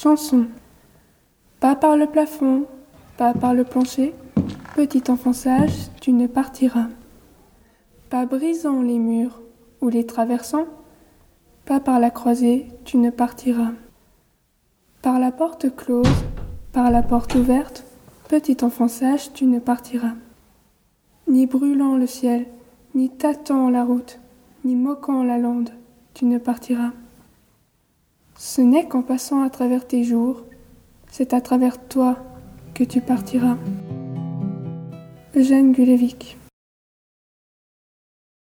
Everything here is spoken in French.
Chanson. Pas par le plafond, pas par le plancher, petit enfant sage, tu ne partiras. Pas brisant les murs ou les traversant, pas par la croisée, tu ne partiras. Par la porte close, par la porte ouverte, petit enfant sage, tu ne partiras. Ni brûlant le ciel, ni tâtant la route, ni moquant la lande, tu ne partiras. Ce n'est qu'en passant à travers tes jours, c'est à travers toi que tu partiras. Eugène Gulevik